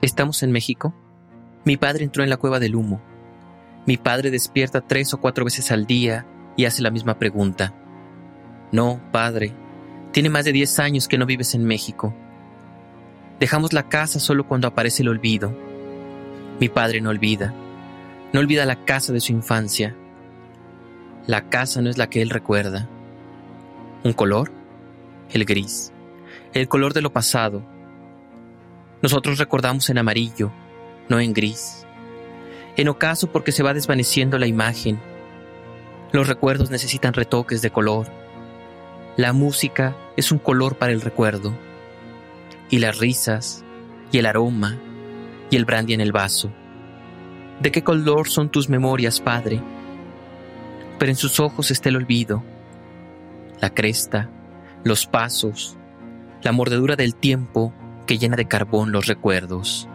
¿Estamos en México? Mi padre entró en la cueva del humo. Mi padre despierta tres o cuatro veces al día y hace la misma pregunta. No, padre, tiene más de diez años que no vives en México. Dejamos la casa solo cuando aparece el olvido. Mi padre no olvida. No olvida la casa de su infancia. La casa no es la que él recuerda. ¿Un color? El gris. El color de lo pasado, nosotros recordamos en amarillo, no en gris. En ocaso porque se va desvaneciendo la imagen. Los recuerdos necesitan retoques de color. La música es un color para el recuerdo. Y las risas, y el aroma, y el brandy en el vaso. ¿De qué color son tus memorias, Padre? Pero en sus ojos está el olvido, la cresta, los pasos, la mordedura del tiempo que llena de carbón los recuerdos.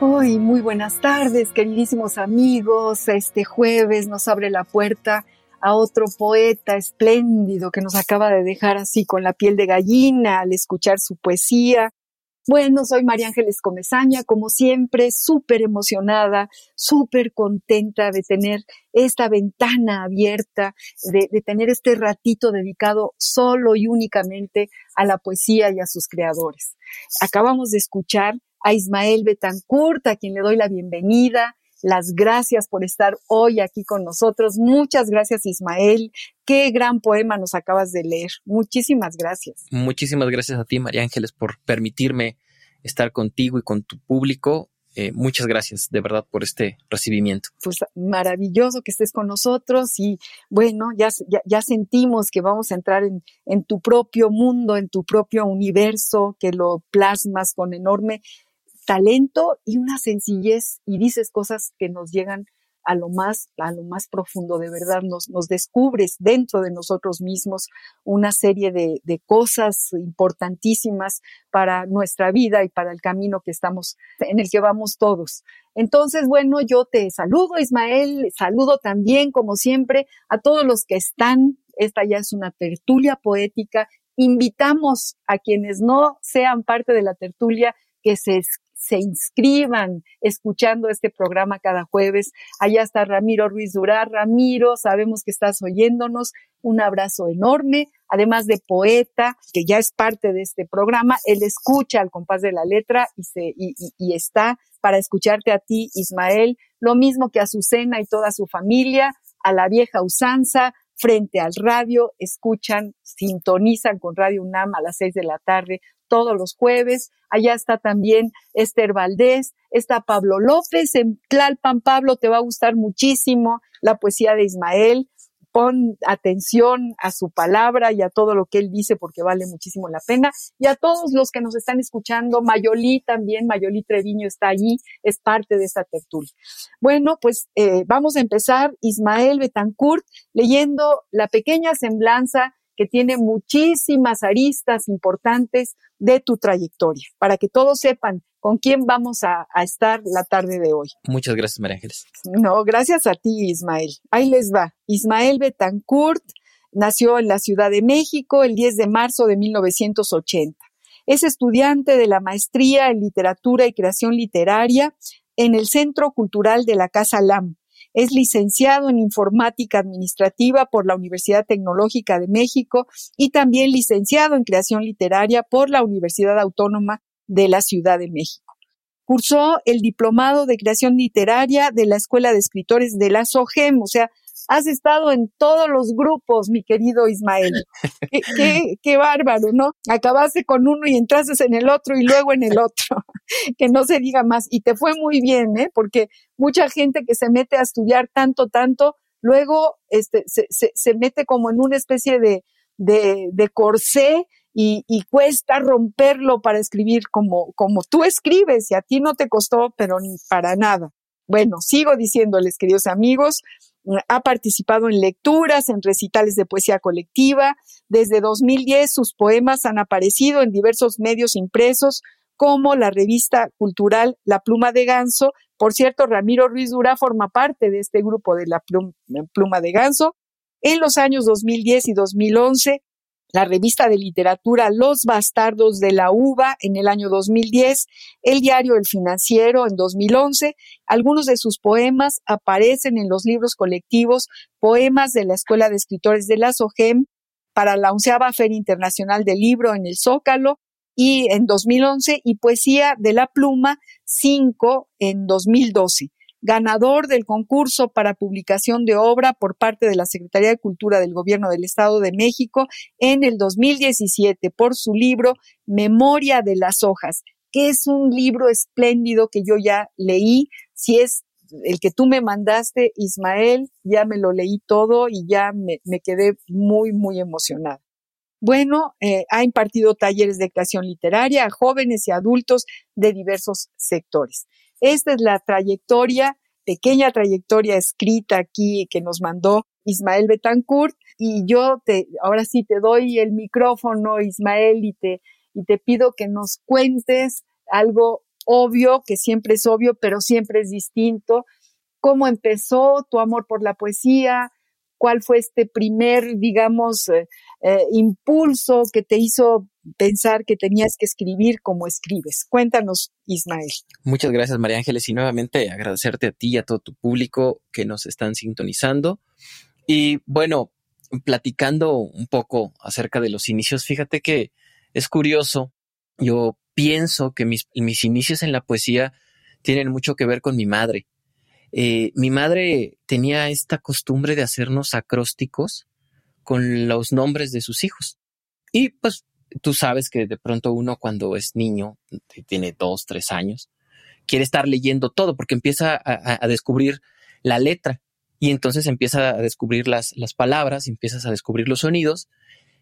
Hoy, muy buenas tardes, queridísimos amigos. Este jueves nos abre la puerta a otro poeta espléndido que nos acaba de dejar así con la piel de gallina al escuchar su poesía. Bueno, soy María Ángeles Comezaña, como siempre, súper emocionada, súper contenta de tener esta ventana abierta, de, de, tener este ratito dedicado solo y únicamente a la poesía y a sus creadores. Acabamos de escuchar a Ismael Betancourt, a quien le doy la bienvenida las gracias por estar hoy aquí con nosotros. Muchas gracias, Ismael. Qué gran poema nos acabas de leer. Muchísimas gracias. Muchísimas gracias a ti, María Ángeles, por permitirme estar contigo y con tu público. Eh, muchas gracias de verdad por este recibimiento. Pues maravilloso que estés con nosotros y bueno, ya, ya, ya sentimos que vamos a entrar en, en, tu propio mundo, en tu propio universo, que lo plasmas con enorme talento y una sencillez y dices cosas que nos llegan a lo más, a lo más profundo, de verdad, nos, descubres dentro de nosotros mismos una serie de, de, cosas importantísimas para nuestra vida y para el camino que estamos, en el que vamos todos. Entonces, bueno, yo te saludo, Ismael, saludo también, como siempre, a todos los que están. Esta ya es una tertulia poética. Invitamos a quienes no sean parte de la tertulia que se se inscriban escuchando este programa cada jueves. Allá está Ramiro Ruiz Durá. Ramiro, sabemos que estás oyéndonos. Un abrazo enorme. Además de poeta, que ya es parte de este programa, él escucha al compás de la letra y, se, y, está para escucharte a ti, Ismael. Lo mismo que a Azucena y toda su familia, a la vieja usanza, frente al radio, escuchan, sintonizan con Radio UNAM a las seis de la tarde todos los jueves. Allá está también Esther Valdés, está Pablo López en Tlalpan. Pablo, te va a gustar muchísimo la poesía de Ismael. Pon atención a su palabra y a todo lo que él dice porque vale muchísimo la pena. Y a todos los que nos están escuchando, Mayolí también, Mayolí Treviño está allí, es parte de esta tertulia. Bueno, pues eh, vamos a empezar. Ismael Betancourt leyendo la pequeña semblanza que tiene muchísimas aristas importantes de tu trayectoria, para que todos sepan con quién vamos a, a, estar la tarde de hoy. Muchas gracias, María Ángeles. No, gracias a ti, Ismael. Ahí les va. Ismael Betancourt nació en la Ciudad de México el 10 de marzo de 1980. Es estudiante de la maestría en literatura y creación literaria en el Centro Cultural de la Casa LAM, es licenciado en informática administrativa por la Universidad Tecnológica de México y también licenciado en creación literaria por la Universidad Autónoma de la Ciudad de México. Cursó el diplomado de creación literaria de la Escuela de Escritores de la SOGEM, o sea, Has estado en todos los grupos, mi querido Ismael. qué, qué, bárbaro, ¿no? Acabaste con uno y entraste en el otro y luego en el otro. que no se diga más. Y te fue muy bien, ¿eh? Porque mucha gente que se mete a estudiar tanto, tanto, luego este, se, se, se mete como en una especie de, de, corsé y, y, cuesta romperlo para escribir como, como tú escribes y a ti no te costó, pero ni para nada. Bueno, sigo diciéndoles, queridos amigos, ha participado en lecturas, en recitales de poesía colectiva. Desde 2010 sus poemas han aparecido en diversos medios impresos como la revista cultural La Pluma de Ganso. Por cierto, Ramiro Ruiz Dura forma parte de este grupo de La Pluma de Ganso. En los años 2010 y 2011 la revista de literatura Los Bastardos de la Uva en el año 2010, el diario El Financiero en 2011. Algunos de sus poemas aparecen en los libros colectivos Poemas de la Escuela de Escritores de la SOGEM para la onceava Feria Internacional del Libro en el Zócalo y en 2011 y Poesía de la Pluma 5 en 2012 ganador del concurso para publicación de obra por parte de la Secretaría de Cultura del Gobierno del Estado de México en el 2017 por su libro Memoria de las Hojas, que es un libro espléndido que yo ya leí. Si es el que tú me mandaste, Ismael, ya me lo leí todo y ya me, quedé muy, muy emocionada. Bueno, eh, ha impartido talleres de creación literaria a jóvenes y adultos de diversos sectores. Esta es la trayectoria, pequeña trayectoria escrita aquí que nos mandó Ismael Betancourt y yo te, ahora sí te doy el micrófono, Ismael, y te, y te pido que nos cuentes algo obvio, que siempre es obvio, pero siempre es distinto. ¿Cómo empezó tu amor por la poesía? ¿Cuál fue este primer, digamos, eh, eh, impulso que te hizo pensar que tenías que escribir como escribes. Cuéntanos, Ismael. Muchas gracias, María Ángeles, y nuevamente agradecerte a ti y a todo tu público que nos están sintonizando. Y bueno, platicando un poco acerca de los inicios, fíjate que es curioso, yo pienso que mis, inicios en la poesía tienen mucho que ver con mi madre. Eh, mi madre tenía esta costumbre de hacernos acrósticos con los nombres de sus hijos. Y pues tú sabes que de pronto uno cuando es niño, tiene dos, tres años, quiere estar leyendo todo porque empieza a, descubrir la letra y entonces empieza a descubrir las, las palabras, empiezas a descubrir los sonidos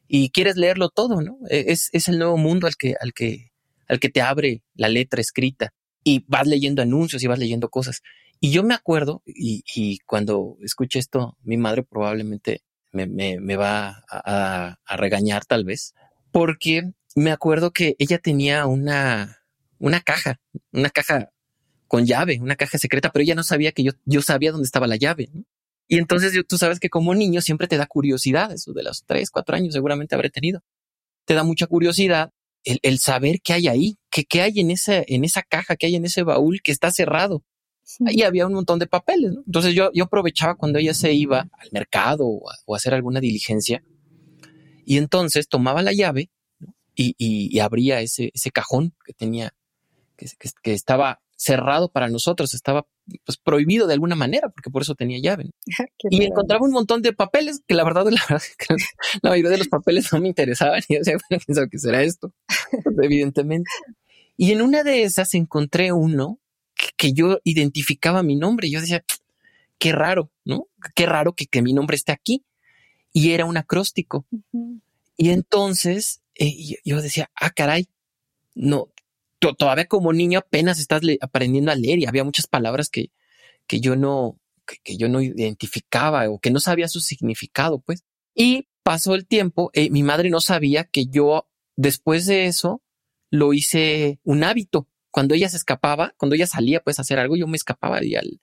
y quieres leerlo todo, ¿no? E, es, es el nuevo mundo al que, al, que, al que te abre la letra escrita y vas leyendo anuncios y vas leyendo cosas. Y yo me acuerdo, y, cuando escuché esto, mi madre probablemente me, me, me va a, regañar tal vez, porque me acuerdo que ella tenía una, una caja, una caja con llave, una caja secreta, pero ella no sabía que yo, yo sabía dónde estaba la llave. Y entonces tú sabes que como niño siempre te da curiosidad, eso de los tres, cuatro años seguramente habré tenido. Te da mucha curiosidad el, el saber qué hay ahí, qué, qué hay en esa, en esa caja, qué hay en ese baúl que está cerrado. Ahí había un montón de papeles. ¿no? Entonces yo, yo aprovechaba cuando ella se iba al mercado o a, o a hacer alguna diligencia y entonces tomaba la llave y, y, abría ese, ese cajón que tenía, que, que, estaba cerrado para nosotros, estaba pues, prohibido de alguna manera, porque por eso tenía llave. y encontraba un montón de papeles que la verdad, la verdad que la mayoría de los papeles no me interesaban. Y yo decía, bueno, ¿qué será esto? Pues, evidentemente. Y en una de esas encontré uno que, yo identificaba mi nombre. Yo decía, qué raro, ¿no? Qué raro que, que mi nombre esté aquí y era un acróstico. Y entonces eh, yo decía, ah, caray, no, todavía como niño apenas estás aprendiendo a leer y había muchas palabras que, que yo no, que, yo no identificaba o que no sabía su significado, pues. Y pasó el tiempo, eh, mi madre no sabía que yo después de eso lo hice un hábito. Cuando ella se escapaba, cuando ella salía pues a hacer algo, yo me escapaba y al,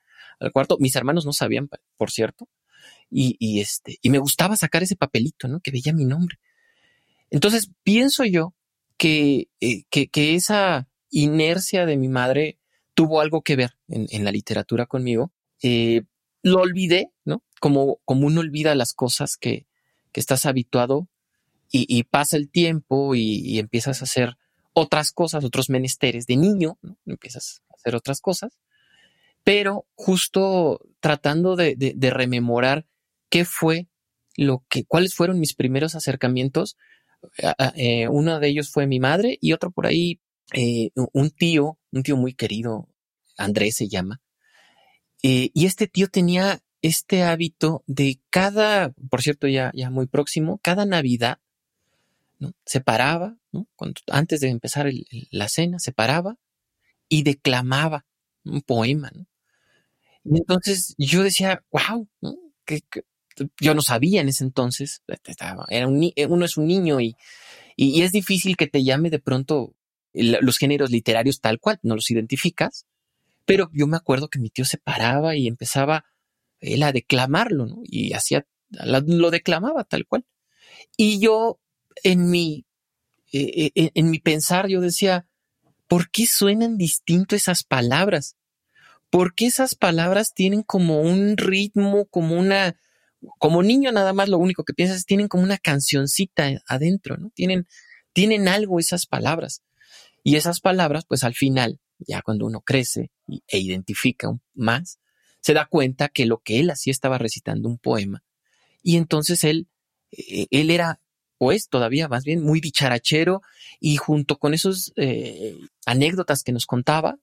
cuarto. Mis hermanos no sabían, por cierto. Y, este, y me gustaba sacar ese papelito, ¿no? Que veía mi nombre. Entonces pienso yo que, eh, que, esa inercia de mi madre tuvo algo que ver en, la literatura conmigo. Eh, lo olvidé, ¿no? Como, como uno olvida las cosas que, que estás habituado y, pasa el tiempo y, empiezas a hacer otras cosas, otros menesteres de niño, ¿no? Empiezas a hacer otras cosas, pero justo tratando de rememorar qué fue lo que, cuáles fueron mis primeros acercamientos. Eh, uno de ellos fue mi madre y otro por ahí, eh, un tío, un tío muy querido, Andrés se llama. Eh, y este tío tenía este hábito de cada, por cierto, ya, ya muy próximo, cada Navidad, Se paraba. Cuando, antes de empezar la cena, se paraba y declamaba un poema, entonces yo decía, wow, que, yo no sabía en ese entonces, era un, uno es un niño y, y, es difícil que te llame de pronto los géneros literarios tal cual, no los identificas, pero yo me acuerdo que mi tío se paraba y empezaba él a declamarlo. Y hacía, lo declamaba tal cual. Y yo en mi, eh, eh, en mi pensar, yo decía, ¿por qué suenan distinto esas palabras? porque esas palabras tienen como un ritmo, como una, como niño nada más lo único que piensas es tienen como una cancioncita adentro, ¿no? Tienen, tienen algo esas palabras. Y esas palabras, pues al final, ya cuando uno crece e identifica más, se da cuenta que lo que él hacía estaba recitando un poema. Y entonces él, eh, él era, o es todavía más bien, muy dicharachero y junto con esos eh, anécdotas que nos contaba,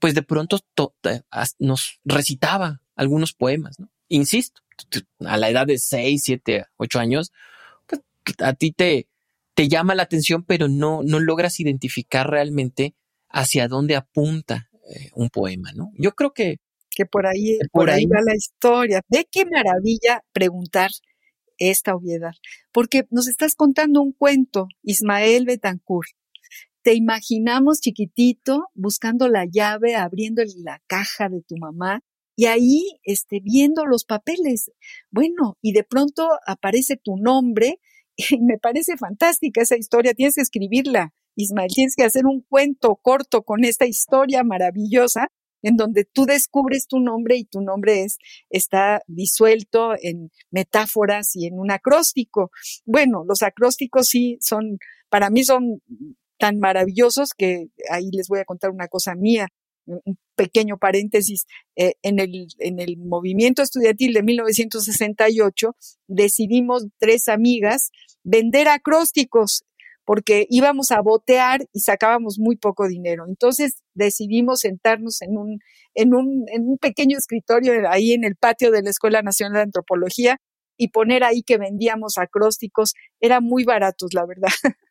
pues de pronto nos recitaba algunos poemas, ¿no? Insisto, a la edad de 6, 7, 8 años, pues a ti te, te llama la atención, pero no, no logras identificar realmente hacia dónde apunta eh, un poema, ¿no? Yo creo que... Que por ahí, por, ahí, va la historia. Ve qué maravilla preguntar esta obviedad, porque nos estás contando un cuento, Ismael Betancourt, te imaginamos chiquitito buscando la llave, abriendo la caja de tu mamá y ahí este, viendo los papeles. Bueno, y de pronto aparece tu nombre y me parece fantástica esa historia. Tienes que escribirla, Ismael. Tienes que hacer un cuento corto con esta historia maravillosa en donde tú descubres tu nombre y tu nombre es, está disuelto en metáforas y en un acróstico. Bueno, los acrósticos sí son, para mí son tan maravillosos que ahí les voy a contar una cosa mía, un pequeño paréntesis. Eh, en, el, en el movimiento estudiantil de 1968 decidimos tres amigas vender acrósticos porque íbamos a botear y sacábamos muy poco dinero. Entonces decidimos sentarnos en un, en un, en un pequeño escritorio ahí en el patio de la Escuela Nacional de Antropología y poner ahí que vendíamos acrósticos. Eran muy baratos, la verdad.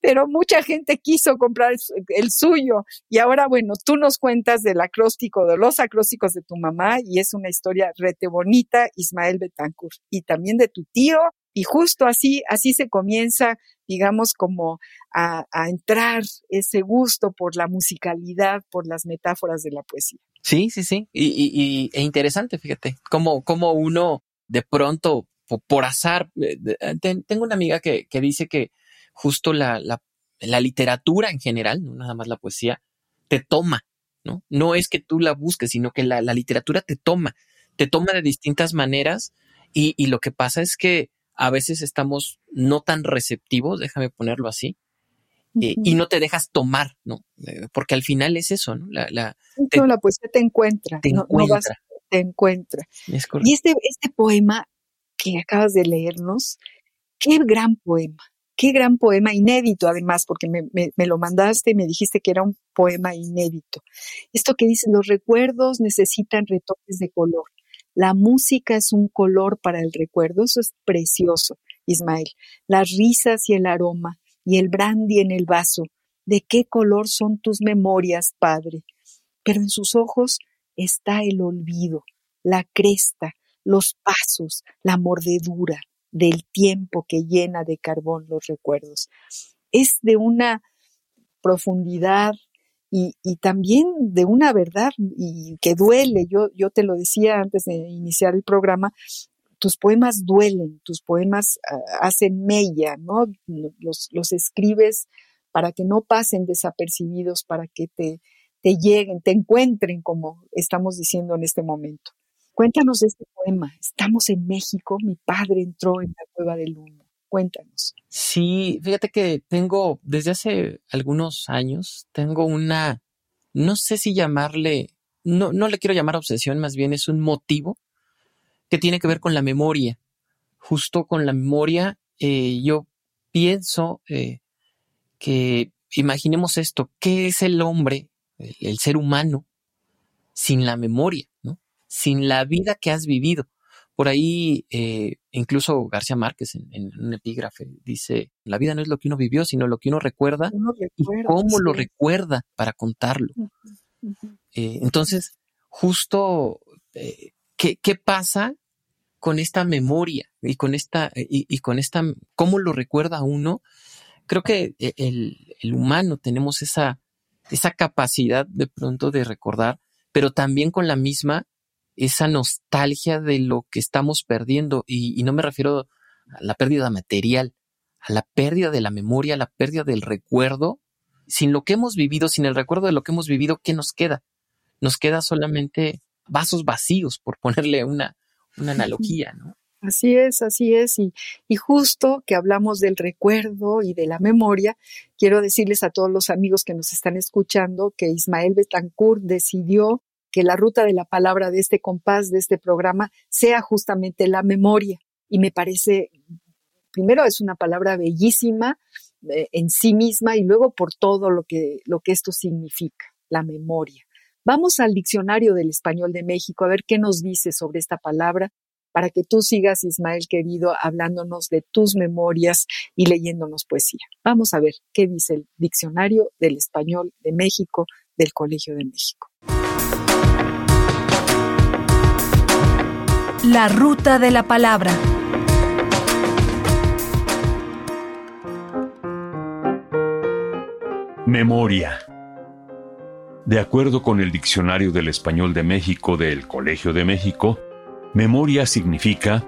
pero mucha gente quiso comprar el suyo. Y ahora, bueno, tú nos cuentas del acróstico, de los acrósticos de tu mamá, y es una historia rete bonita, Ismael Betancourt, y también de tu tío. Y justo así, así se comienza, digamos, como a, entrar ese gusto por la musicalidad, por las metáforas de la poesía. Sí, sí, sí. Y, e interesante, fíjate, cómo, cómo uno de pronto, por, azar, eh, tengo una amiga que, que dice que justo la, la, literatura en general, no nada más la poesía, te toma, ¿no? No es que tú la busques, sino que la, literatura te toma, te toma de distintas maneras y, lo que pasa es que a veces estamos no tan receptivos, déjame ponerlo así, eh, y no te dejas tomar, ¿no? Eh, porque al final es eso, ¿no? La, la, la poesía te encuentra, te encuentra. te encuentra. y este, este poema que acabas de leernos, qué gran poema. Qué gran poema, inédito además, porque me, me, lo mandaste y me dijiste que era un poema inédito. Esto que dice, los recuerdos necesitan retoques de color. La música es un color para el recuerdo. Eso es precioso, Ismael. Las risas y el aroma y el brandy en el vaso. ¿De qué color son tus memorias, Padre? Pero en sus ojos está el olvido, la cresta, los pasos, la mordedura, del tiempo que llena de carbón los recuerdos. Es de una profundidad y, también de una verdad y que duele. Yo, yo te lo decía antes de iniciar el programa, tus poemas duelen, tus poemas ah, hacen mella, ¿no? Los, los, escribes para que no pasen desapercibidos, para que te, te lleguen, te encuentren, como estamos diciendo en este momento. Cuéntanos este poema. Estamos en México, mi padre entró en la cueva del humo. Cuéntanos. Sí, fíjate que tengo, desde hace algunos años, tengo una, no sé si llamarle, no, no le quiero llamar obsesión, más bien es un motivo que tiene que ver con la memoria. Justo con la memoria, eh, yo pienso eh, que imaginemos esto, ¿qué es el hombre, el, ser humano, sin la memoria, sin la vida que has vivido? Por ahí, eh, incluso García Márquez en, un epígrafe dice, la vida no es lo que uno vivió, sino lo que uno recuerda, y cómo lo recuerda para contarlo. Eh, entonces, justo, eh, ¿qué, pasa con esta memoria y con esta, y, con esta, cómo lo recuerda uno? Creo que el, el humano tenemos esa, esa capacidad de pronto de recordar, pero también con la misma esa nostalgia de lo que estamos perdiendo. Y, no me refiero a la pérdida material, a la pérdida de la memoria, a la pérdida del recuerdo. Sin lo que hemos vivido, sin el recuerdo de lo que hemos vivido, ¿qué nos queda? Nos queda solamente vasos vacíos, por ponerle una, una analogía, ¿no? Así es, así es. Y, y, justo que hablamos del recuerdo y de la memoria, quiero decirles a todos los amigos que nos están escuchando que Ismael Betancourt decidió que la ruta de la palabra de este compás, de este programa, sea justamente la memoria. Y me parece, primero es una palabra bellísima eh, en sí misma y luego por todo lo que, lo que esto significa, la memoria. Vamos al diccionario del español de México a ver qué nos dice sobre esta palabra para que tú sigas, Ismael querido, hablándonos de tus memorias y leyéndonos poesía. Vamos a ver qué dice el diccionario del español de México del Colegio de México. La ruta de la palabra. Memoria. De acuerdo con el Diccionario del Español de México del Colegio de México, memoria significa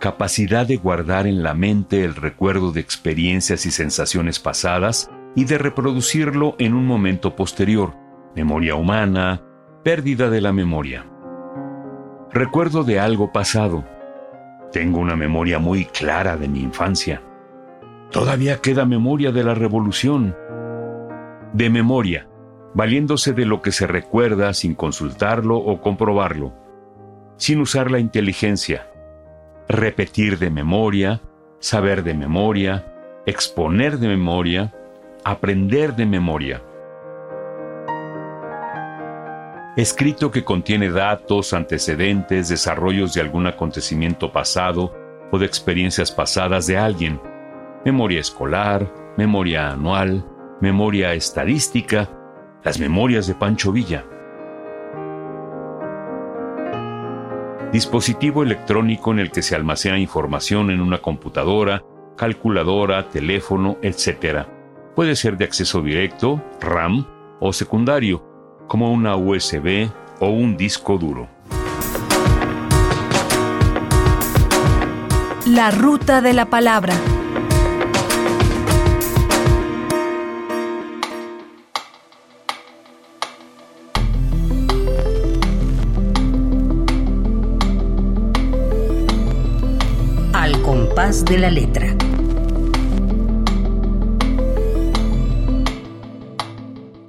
capacidad de guardar en la mente el recuerdo de experiencias y sensaciones pasadas y de reproducirlo en un momento posterior, memoria humana, pérdida de la memoria. Recuerdo de algo pasado. Tengo una memoria muy clara de mi infancia. Todavía queda memoria de la revolución. De memoria, valiéndose de lo que se recuerda sin consultarlo o comprobarlo, sin usar la inteligencia. Repetir de memoria, saber de memoria, exponer de memoria, aprender de memoria escrito que contiene datos, antecedentes, desarrollos de algún acontecimiento pasado o de experiencias pasadas de alguien, memoria escolar, memoria anual, memoria estadística, las memorias de Pancho Villa. Dispositivo electrónico en el que se almacena información en una computadora, calculadora, teléfono, etc. Puede ser de acceso directo, RAM o secundario, como una USB o un disco duro. La ruta de la palabra. Al compás de la letra.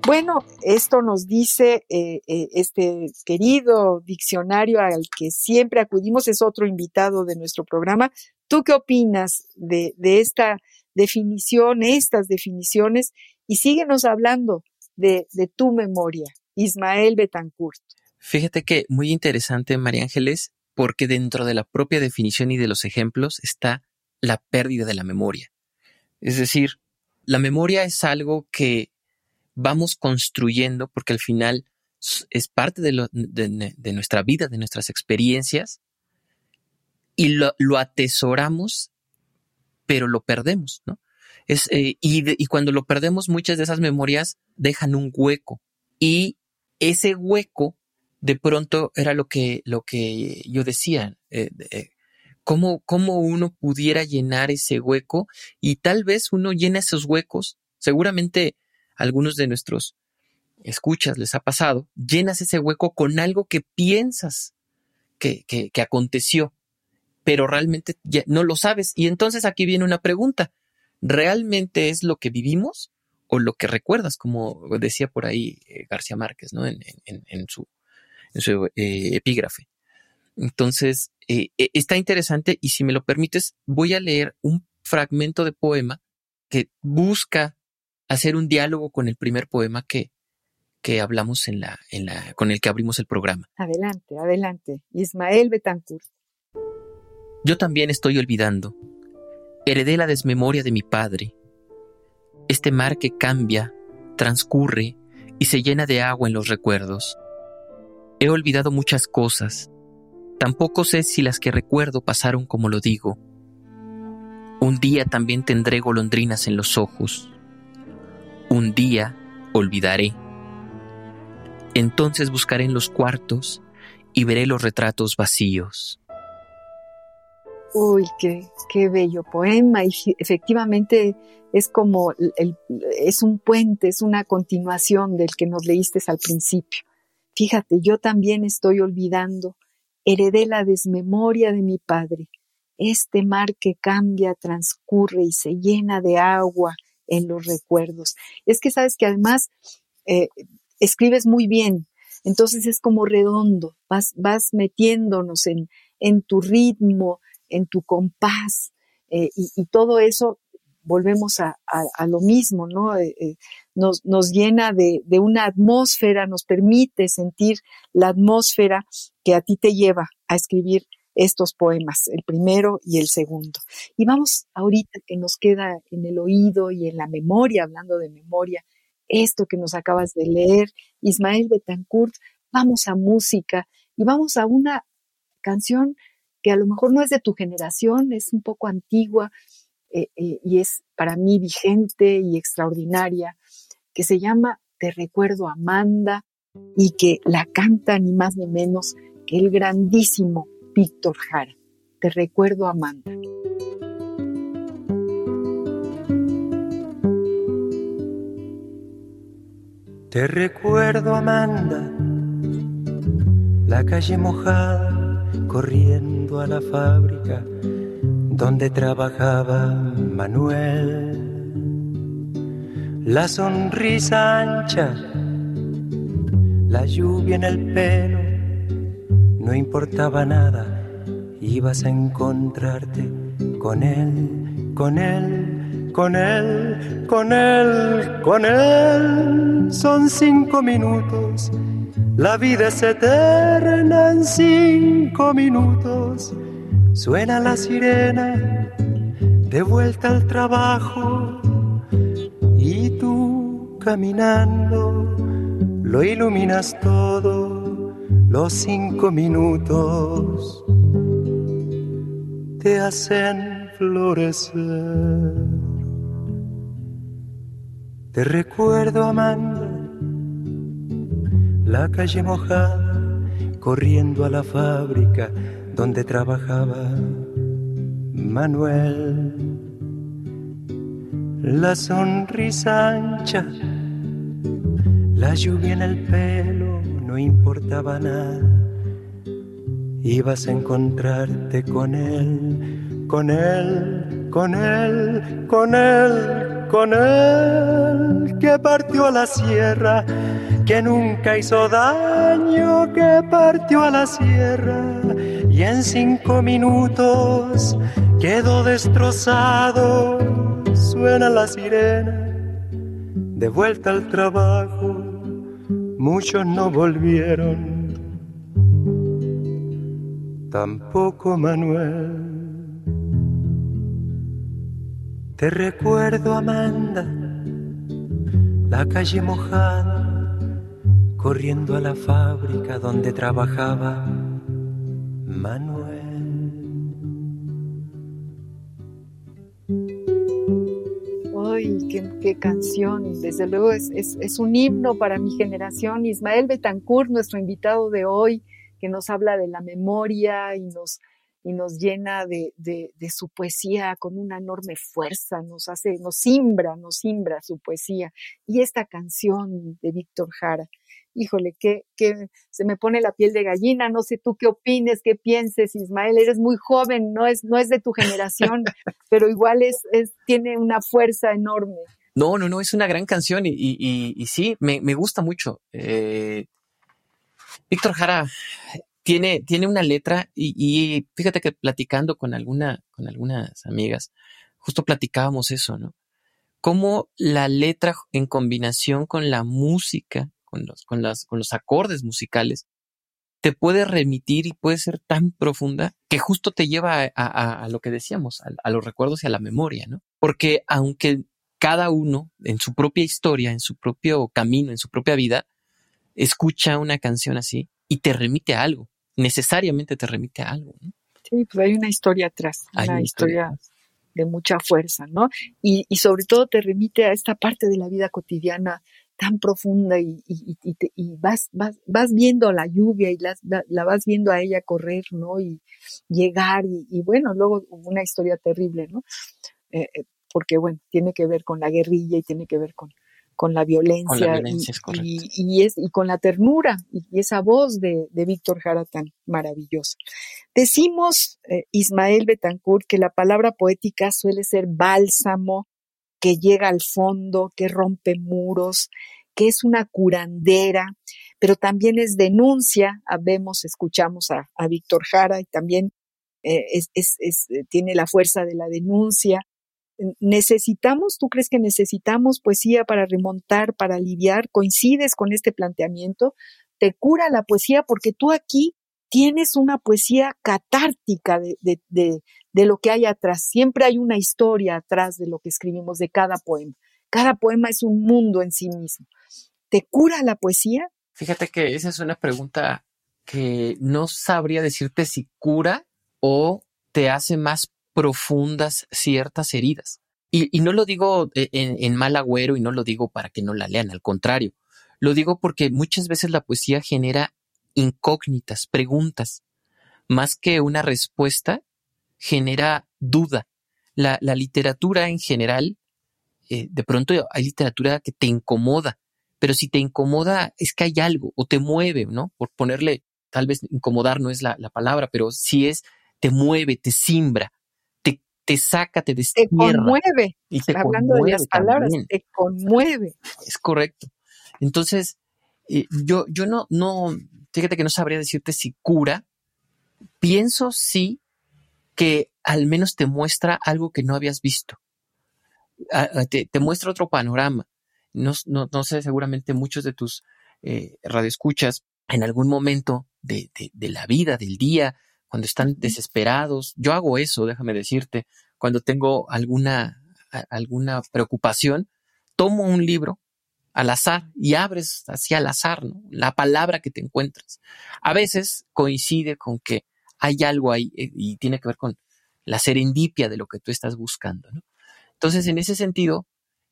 Bueno, esto nos dice eh, eh, este querido diccionario al que siempre acudimos, es otro invitado de nuestro programa. ¿Tú qué opinas de, esta definición, estas definiciones? Y síguenos hablando de, de tu memoria, Ismael Betancourt. Fíjate que muy interesante, María Ángeles, porque dentro de la propia definición y de los ejemplos está la pérdida de la memoria. Es decir, la memoria es algo que vamos construyendo, porque al final es parte de, nuestra vida, de nuestras experiencias, y lo, atesoramos, pero lo perdemos, ¿no? Es, eh, y, y, cuando lo perdemos, muchas de esas memorias dejan un hueco. Y ese hueco, de pronto, era lo que, lo que yo decía. Eh, eh, cómo, cómo uno pudiera llenar ese hueco y tal vez uno llena esos huecos, seguramente algunos de nuestros escuchas les ha pasado, llenas ese hueco con algo que piensas que, que, aconteció, pero realmente no lo sabes. Y entonces aquí viene una pregunta, ¿realmente es lo que vivimos o lo que recuerdas? Como decía por ahí eh, García Márquez, ¿no? En, su, en su eh, epígrafe. Entonces, eh, está interesante y si me lo permites, voy a leer un fragmento de poema que busca hacer un diálogo con el primer poema que, que hablamos en la, en la, con el que abrimos el programa. Adelante, adelante. Ismael Betancourt. Yo también estoy olvidando. Heredé la desmemoria de mi padre. Este mar que cambia, transcurre y se llena de agua en los recuerdos. He olvidado muchas cosas. Tampoco sé si las que recuerdo pasaron como lo digo. Un día también tendré golondrinas en los ojos. Un día olvidaré. Entonces buscaré en los cuartos y veré los retratos vacíos. Uy, qué, qué bello poema. Y efectivamente es como el, es un puente, es una continuación del que nos leíste al principio. Fíjate, yo también estoy olvidando. Heredé la desmemoria de mi padre. Este mar que cambia, transcurre y se llena de agua en los recuerdos. Es que sabes que además eh, escribes muy bien, entonces es como redondo, vas, vas metiéndonos en, en tu ritmo, en tu compás, eh, y, todo eso volvemos a, lo mismo, ¿no? Eh, nos, nos, llena de, de, una atmósfera, nos permite sentir la atmósfera que a ti te lleva a escribir estos poemas, el primero y el segundo. Y vamos ahorita que nos queda en el oído y en la memoria, hablando de memoria, esto que nos acabas de leer, Ismael Betancourt, vamos a música y vamos a una canción que a lo mejor no es de tu generación, es un poco antigua eh, eh, y es para mí vigente y extraordinaria, que se llama Te recuerdo Amanda y que la canta ni más ni menos que el grandísimo Víctor Jara. Te recuerdo Amanda. Te recuerdo Amanda, la calle mojada corriendo a la fábrica donde trabajaba Manuel. La sonrisa ancha, la lluvia en el pelo, no importaba nada, ibas a encontrarte con él, con él, con él, con él, con él. Son cinco minutos la vida es eterna en cinco minutos. Suena la sirena de vuelta al trabajo y tú caminando lo iluminas todo. Los cinco minutos te hacen florecer. Te recuerdo, Amanda la calle mojada, corriendo a la fábrica donde trabajaba Manuel. La sonrisa ancha, la lluvia en el pelo, no importaba nada. Ibas a encontrarte con él, con él, con él, con él, con él, que partió a la sierra que nunca hizo daño, que partió a la sierra y en cinco minutos quedó destrozado. Suena la sirena, de vuelta al trabajo, muchos no volvieron, tampoco Manuel. Te recuerdo, Amanda, la calle mojada corriendo a la fábrica donde trabajaba Manuel. ¡Ay, qué, canción! Desde luego es, es, un himno para mi generación. Ismael Betancourt, nuestro invitado de hoy, que nos habla de la memoria y nos, y nos llena de, de, de, su poesía con una enorme fuerza, nos hace, nos simbra, nos simbra su poesía. Y esta canción de Víctor Jara, híjole, que, que se me pone la piel de gallina, no sé tú qué opines, qué pienses, Ismael, eres muy joven, no es, no es de tu generación, pero igual es, es, tiene una fuerza enorme. No, no, no, es una gran canción y, y, y, sí, me, me, gusta mucho. Eh, Víctor Jara tiene, tiene una letra y, fíjate que platicando con alguna, con algunas amigas, justo platicábamos eso, ¿no? Cómo la letra en combinación con la música, con los, con las, con los acordes musicales, te puede remitir y puede ser tan profunda que justo te lleva a, lo que decíamos, a, los recuerdos y a la memoria, ¿no? Porque aunque cada uno en su propia historia, en su propio camino, en su propia vida, escucha una canción así y te remite a algo, necesariamente te remite a algo. ¿no? Sí, pues hay una historia atrás, una, historia, de mucha fuerza, ¿no? Y, y sobre todo te remite a esta parte de la vida cotidiana tan profunda y, y, y, vas, vas, vas, viendo la lluvia y la, la, vas viendo a ella correr, ¿no? Y llegar y, bueno, luego una historia terrible, ¿no? Eh, eh, porque bueno, tiene que ver con la guerrilla y tiene que ver con, con la violencia, y, es, y con la ternura y, esa voz de, Víctor Jara tan maravillosa. Decimos, eh, Ismael Betancourt, que la palabra poética suele ser bálsamo, que llega al fondo, que rompe muros, que es una curandera, pero también es denuncia. Vemos, escuchamos a, Víctor Jara y también eh, eh, tiene la fuerza de la denuncia. ¿Necesitamos, tú crees que necesitamos poesía para remontar, para aliviar? ¿Coincides con este planteamiento? ¿Te cura la poesía? Porque tú aquí tienes una poesía catártica de, de, lo que hay atrás. Siempre hay una historia atrás de lo que escribimos, de cada poema. Cada poema es un mundo en sí mismo. ¿Te cura la poesía? Fíjate que esa es una pregunta que no sabría decirte si cura o te hace más profundas ciertas heridas. Y, no lo digo en, en, mal agüero y no lo digo para que no la lean, al contrario. Lo digo porque muchas veces la poesía genera incógnitas, preguntas. Más que una respuesta, genera duda. La, literatura en general, eh, de pronto hay literatura que te incomoda, pero si te incomoda es que hay algo o te mueve, ¿no? Por ponerle, tal vez incomodar no es la, palabra, pero si es, te mueve, te simbra, te, te saca, te destierra. Te conmueve. Y te Hablando de las palabras, te conmueve. Es correcto. Entonces, eh, yo, yo no, no, fíjate que no sabría decirte si cura. Pienso sí que al menos te muestra algo que no habías visto. Te, muestra otro panorama. No, no, sé, seguramente muchos de tus eh, radioescuchas en algún momento de, de, la vida, del día, cuando están desesperados. Yo hago eso, déjame decirte, cuando tengo alguna, alguna preocupación, tomo un libro al azar y abres así al azar, ¿no? La palabra que te encuentras. A veces coincide con que hay algo ahí eh, y tiene que ver con la serendipia de lo que tú estás buscando, ¿no? Entonces, en ese sentido,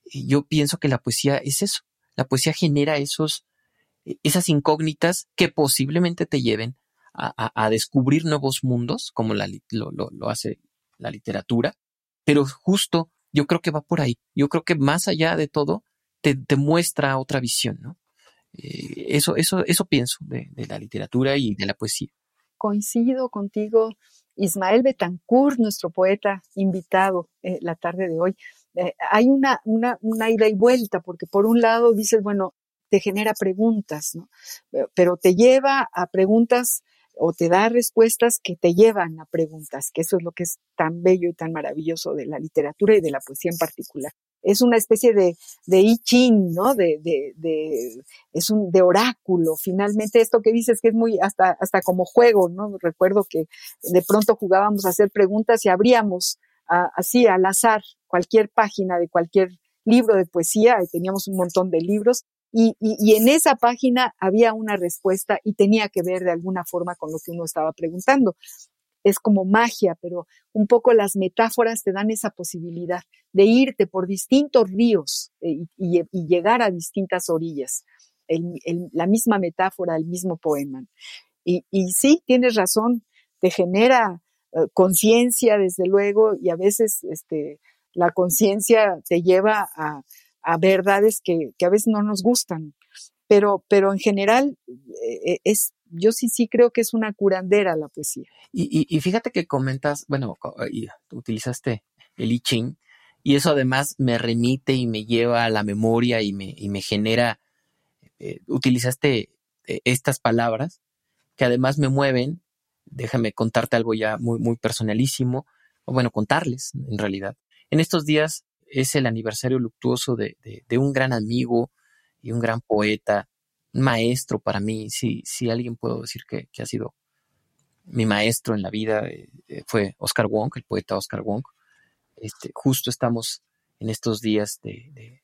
eh, yo pienso que la poesía es eso. La poesía genera esos, eh, esas incógnitas que posiblemente te lleven a, descubrir nuevos mundos, como la, lo, hace la literatura, pero justo yo creo que va por ahí. Yo creo que más allá de todo, te, muestra otra visión, ¿no? Eso, eso, eso pienso de, la literatura y de la poesía. Coincido contigo, Ismael Betancourt, nuestro poeta invitado eh, la tarde de hoy. Eh, hay una, una, una ida y vuelta, porque por un lado dices, bueno, te genera preguntas, ¿no? Pero te lleva a preguntas o te da respuestas que te llevan a preguntas, que eso es lo que es tan bello y tan maravilloso de la literatura y de la poesía en particular es una especie de, de I Ching, ¿no? De, de, de, es un, de oráculo. Finalmente, esto que dices que es muy, hasta, hasta como juego, ¿no? Recuerdo que de pronto jugábamos a hacer preguntas y abríamos así al azar cualquier página de cualquier libro de poesía, y teníamos un montón de libros, y, y, y, en esa página había una respuesta y tenía que ver de alguna forma con lo que uno estaba preguntando es como magia, pero un poco las metáforas te dan esa posibilidad de irte por distintos ríos eh, y, llegar a distintas orillas. la misma metáfora, el mismo poema. Y, sí, tienes razón, te genera eh, conciencia, desde luego, y a veces este, la conciencia te lleva a, verdades que, a veces no nos gustan. Pero, pero en general eh, es yo sí, sí creo que es una curandera la poesía. Y, fíjate que comentas, bueno, utilizaste el I Ching, y eso además me remite y me lleva a la memoria y me, y me genera, eh, utilizaste eh, estas palabras, que además me mueven. Déjame contarte algo ya muy, muy personalísimo, o bueno, contarles en realidad. En estos días es el aniversario luctuoso de, un gran amigo y un gran poeta, maestro para mí. Si, si alguien puedo decir que, ha sido mi maestro en la vida, eh, eh, fue Oscar Wong, el poeta Oscar Wong. Este, justo estamos en estos días de,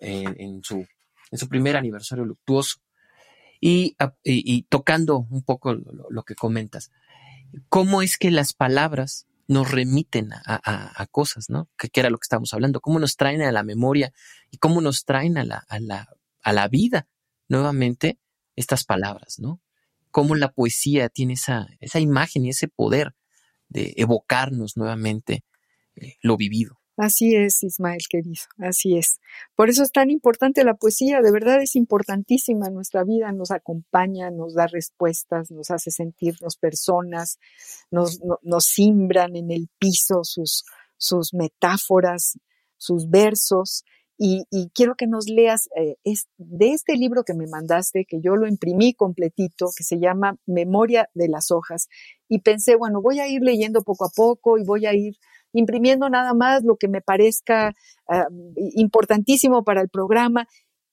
en, su, en su primer aniversario luctuoso. Y, tocando un poco lo, que comentas, ¿cómo es que las palabras nos remiten a, cosas, ¿no? Que, era lo que estábamos hablando, cómo nos traen a la memoria y cómo nos traen a la, a la, a la vida nuevamente estas palabras, ¿no? Cómo la poesía tiene esa, esa imagen y ese poder de evocarnos nuevamente eh, lo vivido. Así es, Ismael querido, así es. Por eso es tan importante la poesía, de verdad es importantísima nuestra vida, nos acompaña, nos da respuestas, nos hace sentirnos personas, nos, nos simbran en el piso sus, sus metáforas, sus versos. Y, quiero que nos leas eh, de este libro que me mandaste, que yo lo imprimí completito, que se llama Memoria de las hojas. Y pensé, bueno, voy a ir leyendo poco a poco y voy a ir imprimiendo nada más lo que me parezca ah, importantísimo para el programa.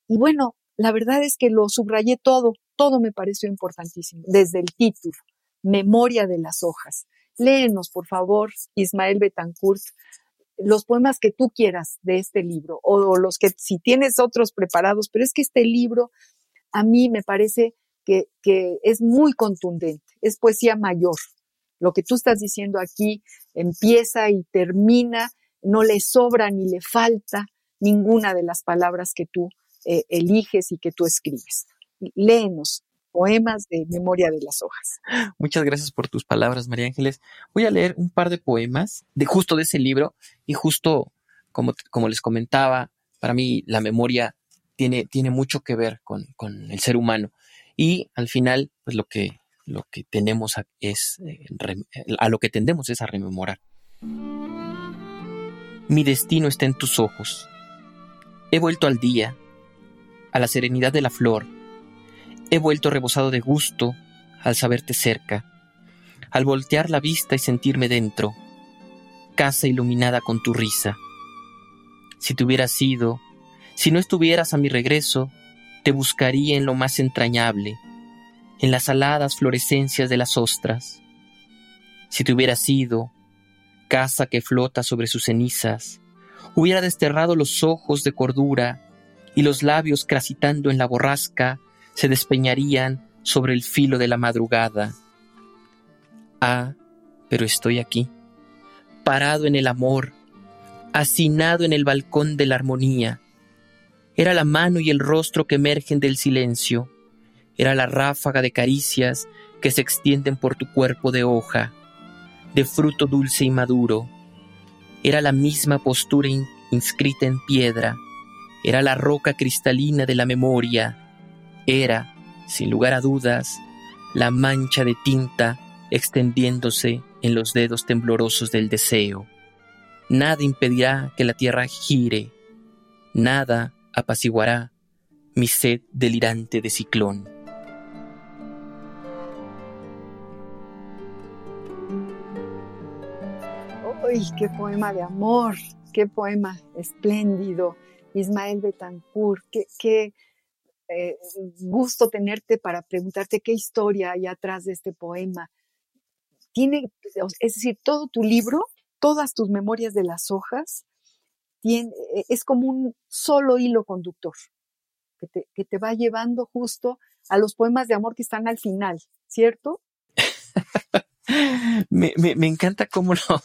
Y bueno, la verdad es que lo subrayé todo, todo me pareció importantísimo, desde el título, Memoria de las hojas. Léenos, por favor, Ismael Betancourt, los poemas que tú quieras de este libro, o los que si tienes otros preparados, pero es que este libro a mí me parece que, es muy contundente, es poesía mayor, lo que tú estás diciendo aquí empieza y termina, no le sobra ni le falta ninguna de las palabras que tú eh, eliges y que tú escribes. Léenos poemas de Memoria de las Hojas. Muchas gracias por tus palabras, María Ángeles. Voy a leer un par de poemas de justo de ese libro y justo como, como les comentaba, para mí la memoria tiene, tiene mucho que ver con, con el ser humano. Y al final, pues lo que, lo que tenemos es, eh, a lo que tendemos es a rememorar. Mi destino está en tus ojos. He vuelto al día, a la serenidad de la flor. He vuelto rebosado de gusto al saberte cerca, al voltear la vista y sentirme dentro, casa iluminada con tu risa. Si te hubieras ido, si no estuvieras a mi regreso, te buscaría en lo más entrañable, en las aladas florescencias de las ostras. Si te hubiera sido, casa que flota sobre sus cenizas, hubiera desterrado los ojos de cordura y los labios crasitando en la borrasca se despeñarían sobre el filo de la madrugada. Ah, pero estoy aquí, parado en el amor, hacinado en el balcón de la armonía. Era la mano y el rostro que emergen del silencio era la ráfaga de caricias que se extienden por tu cuerpo de hoja, de fruto dulce y maduro. Era la misma postura inscrita en piedra, era la roca cristalina de la memoria, era, sin lugar a dudas, la mancha de tinta extendiéndose en los dedos temblorosos del deseo. Nada impedirá que la tierra gire, nada apaciguará mi sed delirante de ciclón. ¡Uy, qué poema de amor! ¡Qué poema espléndido! Ismael Betancourt, qué, qué eh, gusto tenerte para preguntarte qué historia hay atrás de este poema. Tiene, es decir, todo tu libro, todas tus memorias de las hojas, tiene, es como un solo hilo conductor que te va llevando justo a los poemas de amor que están al final, ¿cierto? me, me, me, encanta cómo lo,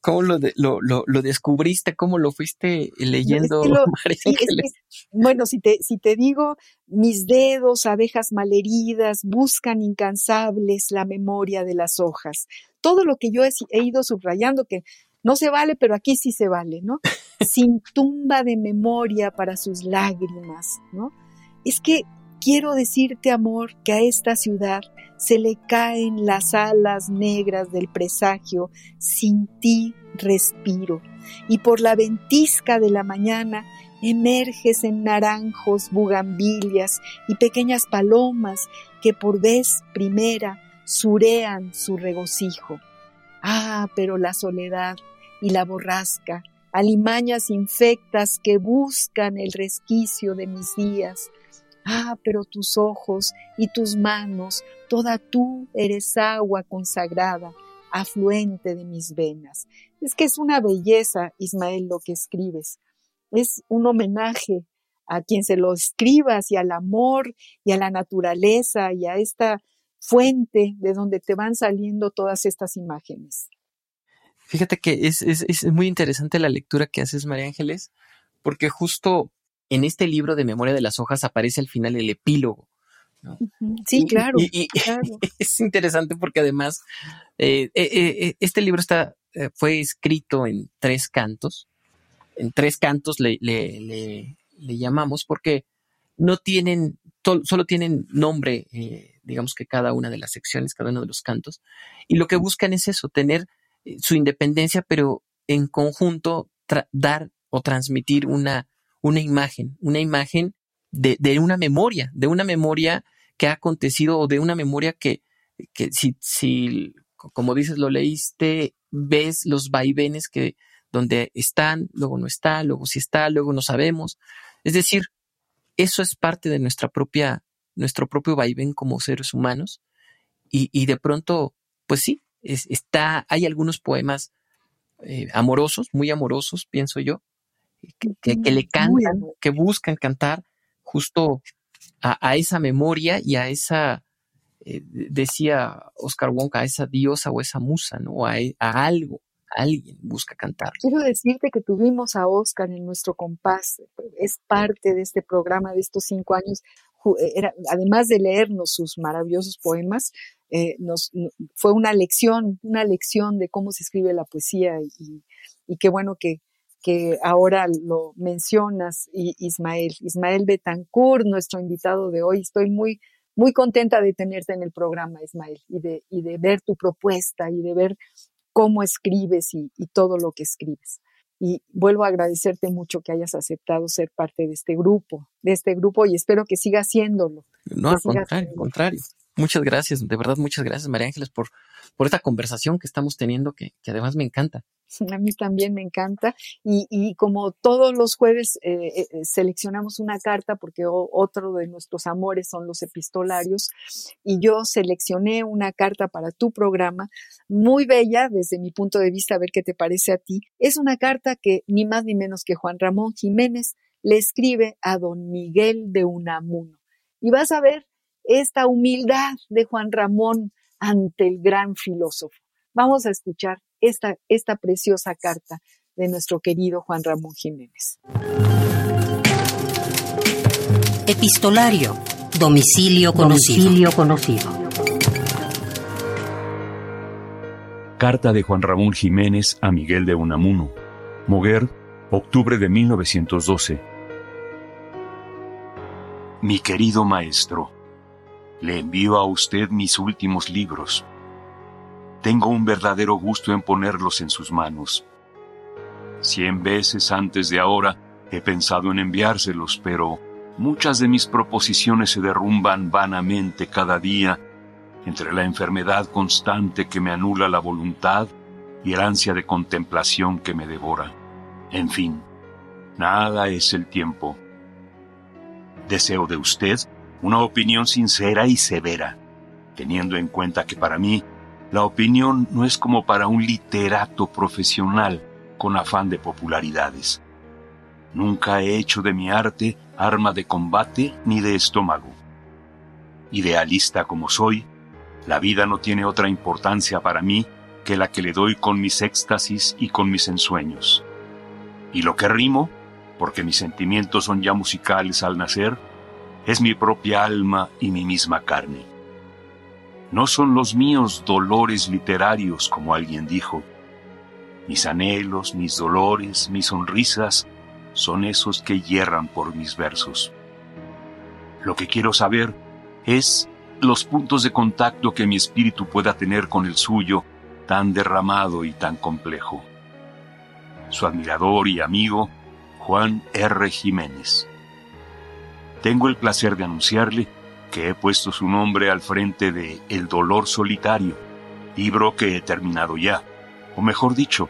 cómo lo, lo, lo, descubriste, cómo lo fuiste leyendo. bueno, si te, si te digo, mis dedos, abejas malheridas, buscan incansables la memoria de las hojas. Todo lo que yo he, he ido subrayando, que no se vale, pero aquí sí se vale, ¿no? Sin tumba de memoria para sus lágrimas, ¿no? Es que quiero decirte, amor, que a esta ciudad se le caen las alas negras del presagio, sin ti respiro, y por la ventisca de la mañana emerges en naranjos, bugambilias y pequeñas palomas que por vez primera surean su regocijo. Ah, pero la soledad y la borrasca, alimañas infectas que buscan el resquicio de mis días. Ah, pero tus ojos y tus manos, toda tú eres agua consagrada, afluente de mis venas. Es que es una belleza, Ismael, lo que escribes. Es un homenaje a quien se lo escribas y al amor y a la naturaleza y a esta fuente de donde te van saliendo todas estas imágenes. Fíjate que es, muy interesante la lectura que haces, María Ángeles, porque justo en este libro de Memoria de las Hojas aparece al final el epílogo. Sí, claro, Es interesante porque además eh, eh, eh, este libro está, fue escrito en tres cantos. En tres cantos le, le, le, llamamos porque no tienen, solo tienen nombre, digamos que cada una de las secciones, cada uno de los cantos. Y lo que buscan es eso, tener su independencia, pero en conjunto dar o transmitir una, una imagen, una imagen de, una memoria, de una memoria que ha acontecido o de una memoria que, que si, si, como dices, lo leíste, ves los vaivenes que donde están, luego no está, luego sí está, luego no sabemos. Es decir, eso es parte de nuestra propia, nuestro propio vaivén como seres humanos. Y, y de pronto, pues sí, está, hay algunos poemas eh, amorosos, muy amorosos, pienso yo, que, le cantan, que buscan cantar justo a, esa memoria y a esa, eh, decía Oscar Wonka, a esa diosa o esa musa, ¿no? A, a algo, alguien busca cantar. Quiero decirte que tuvimos a Oscar en nuestro compás, es parte de este programa de estos cinco años. Era, además de leernos sus maravillosos poemas, eh, nos, fue una lección, una lección de cómo se escribe la poesía y, y qué bueno que, que ahora lo mencionas, Ismael. Ismael Betancourt, nuestro invitado de hoy. Estoy muy, muy contenta de tenerte en el programa, Ismael, y de, y de ver tu propuesta y de ver cómo escribes y, y, todo lo que escribes. Y vuelvo a agradecerte mucho que hayas aceptado ser parte de este grupo, de este grupo, y espero que sigas haciéndolo. No, al contrario, al contrario. Muchas gracias, de verdad, muchas gracias, María Ángeles, por, por esta conversación que estamos teniendo, que, que además me encanta. A mí también me encanta. Y, y como todos los jueves eh, eh, seleccionamos una carta, porque otro de nuestros amores son los epistolarios, y yo seleccioné una carta para tu programa, muy bella desde mi punto de vista, a ver qué te parece a ti. Es una carta que ni más ni menos que Juan Ramón Jiménez le escribe a don Miguel de Unamuno. Y vas a ver esta humildad de Juan Ramón ante el gran filósofo. Vamos a escuchar esta, esta preciosa carta de nuestro querido Juan Ramón Jiménez. Epistolario. Domicilio conocido. Domicilio conocido. Carta de Juan Ramón Jiménez a Miguel de Unamuno. Moguer, octubre de 1912. Mi querido maestro, le envío a usted mis últimos libros. Tengo un verdadero gusto en ponerlos en sus manos. Cien veces antes de ahora he pensado en enviárselos, pero muchas de mis proposiciones se derrumban vanamente cada día entre la enfermedad constante que me anula la voluntad y el ansia de contemplación que me devora. En fin, nada es el tiempo. Deseo de usted una opinión sincera y severa, teniendo en cuenta que para mí la opinión no es como para un literato profesional con afán de popularidades. Nunca he hecho de mi arte arma de combate ni de estómago. Idealista como soy, la vida no tiene otra importancia para mí que la que le doy con mis éxtasis y con mis ensueños. Y lo que rimo, porque mis sentimientos son ya musicales al nacer, es mi propia alma y mi misma carne. No son los míos dolores literarios, como alguien dijo. Mis anhelos, mis dolores, mis sonrisas son esos que hierran por mis versos. Lo que quiero saber es los puntos de contacto que mi espíritu pueda tener con el suyo, tan derramado y tan complejo. Su admirador y amigo, Juan R. Jiménez. Tengo el placer de anunciarle que he puesto su nombre al frente de El dolor solitario, libro que he terminado ya, o mejor dicho,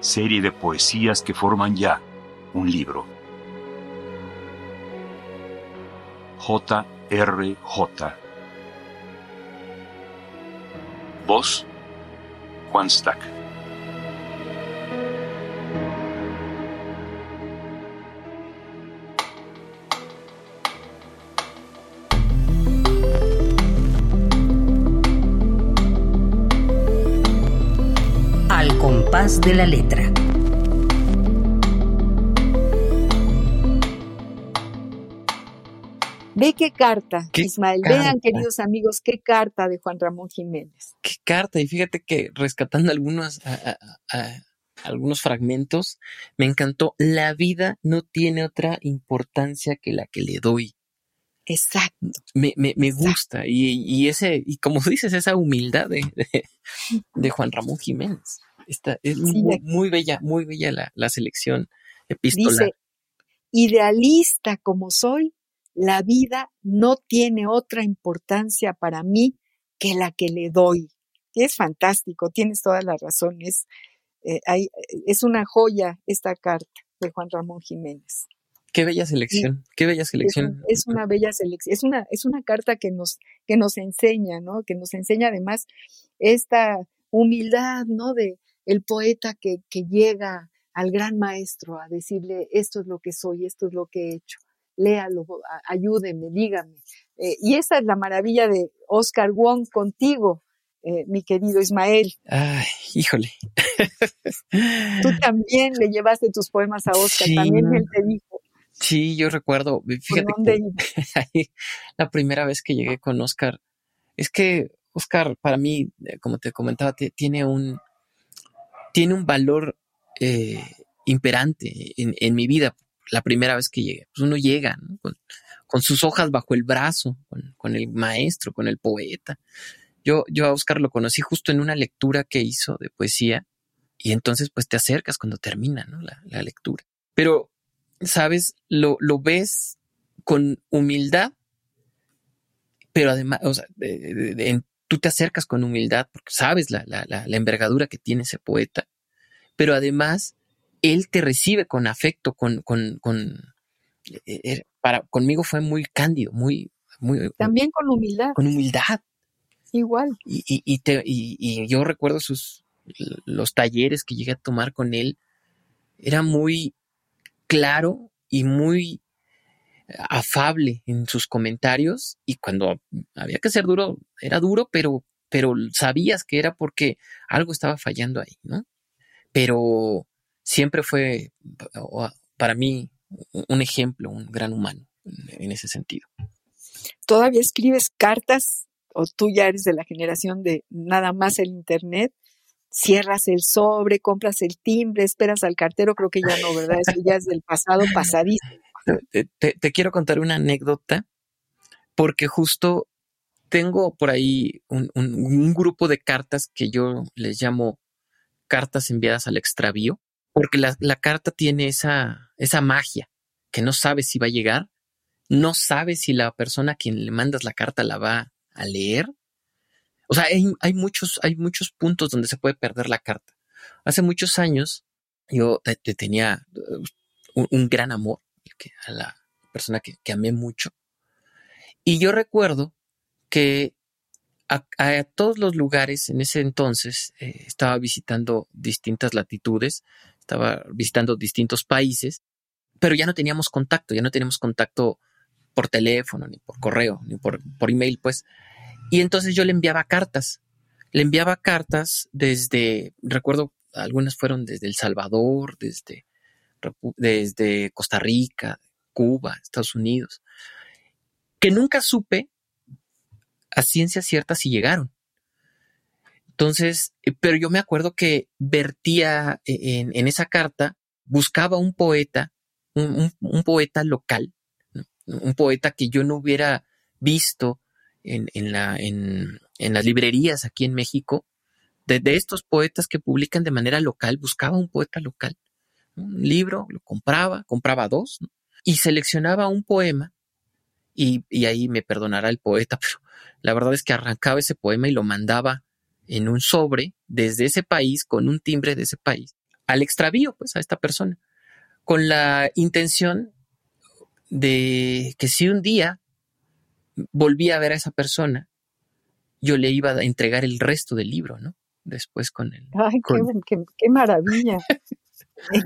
serie de poesías que forman ya un libro. J.R.J. Voz Juan Stack. De la letra. Ve qué carta, ¿Qué Ismael. carta? Vean, queridos amigos, qué carta de Juan Ramón Jiménez. Qué carta. Y fíjate que rescatando algunos, a- a- a- algunos fragmentos, me encantó. La vida no tiene otra importancia que la que le doy. Exacto. Me, me, me Exacto. gusta. Y, y ese, y como dices, esa humildad de, de, de Juan Ramón Jiménez. Esta, es Sí, muy, muy bella, muy bella la, la selección epistolar. Dice, idealista como soy, la vida no tiene otra importancia para mí que la que le doy. Es fantástico, tienes toda la razón. Es, eh, hay- es una joya esta carta de Juan Ramón Jiménez. Qué bella selección, qué bella selección. es una bella selección, es una, es una carta que nos, que nos enseña, ¿no? Que nos enseña además esta humildad, ¿no? De el poeta que, que llega al gran maestro a decirle, esto es lo que soy, esto es lo que he hecho, léalo, ayúdeme, dígame. Eh, y esa es la maravilla de Oscar Wong contigo, eh, mi querido Ismael. Ay, híjole. Tú también le llevaste tus poemas a Oscar, Sí. también él te dijo, Sí, yo recuerdo, ¿por fíjate que ahí, la primera vez que llegué con Oscar, es que Oscar para mí, eh, como te comentaba, ti- tiene un, tiene un valor eh, imperante en, en mi vida. La primera vez que llegué, pues uno llega ¿no? con, con sus hojas bajo el brazo, con, con el maestro, con el poeta. Yo, yo a Oscar lo conocí justo en una lectura que hizo de poesía y entonces pues te acercas cuando termina la, la lectura. Pero, ¿sabes? Lo, lo ves con humildad, pero además, o sea, de- de- de- tú te acercas con humildad porque sabes la, la, la, la envergadura que tiene ese poeta, pero además él te recibe con afecto, con, con, con eh, eh, para, conmigo fue muy cándido, muy, muy, También con humildad, con humildad. igual. Y, y, y te- y- y yo recuerdo sus los talleres que llegué a tomar con él. Era muy claro y muy afable en sus comentarios. Y cuando había que ser duro, era duro, pero, pero sabías que era porque algo estaba fallando ahí, ¿no? Pero siempre fue para mí un ejemplo, un gran humano en- en ese sentido. todavía escribes cartas o tú ya eres de la generación de nada más el internet, cierras el sobre, compras el timbre, esperas al cartero, creo que ya no, ¿verdad? Eso ya es del pasado pasadísimo. Te, quiero contar una anécdota porque justo tengo por ahí un, un- grupo de cartas que yo les llamo cartas enviadas al extravío, porque la, la carta tiene esa, esa magia que no sabes si va a llegar, no sabes si la persona a quien le mandas la carta la va a leer. O sea, hay, hay muchos, hay muchos puntos donde se puede perder la carta. Hace muchos años yo te- te tenía un, un gran amor que- a la persona que, que amé mucho. Y yo recuerdo que a, todos los lugares en ese entonces eh, estaba visitando distintas latitudes, estaba visitando distintos países, pero ya no teníamos contacto, ya no teníamos contacto por teléfono, ni por correo, ni por, por email, pues. Y entonces yo le enviaba cartas. Le enviaba cartas desde, recuerdo, algunas fueron desde El Salvador, desde, desde Costa Rica, Cuba, Estados Unidos, que nunca supe a ciencia cierta si llegaron. Entonces, eh, pero yo me acuerdo que vertía eh, en, esa carta, buscaba un poeta, un, poeta local, un poeta que yo no hubiera visto en, en la, en, en las librerías aquí en México, de estos poetas que publican de manera local, buscaba un poeta local un libro, lo compraba, compraba dos, y seleccionaba un poema, y, y ahí me perdonará el poeta, pero la verdad es que arrancaba ese poema y lo mandaba en un sobre desde ese país, con un timbre de ese país, al extravío, pues, a esta persona, con la intención de que si un día volvía a ver a esa persona, yo le iba a entregar el resto del libro, ¿no? Después con él. Ay, qué, maravilla.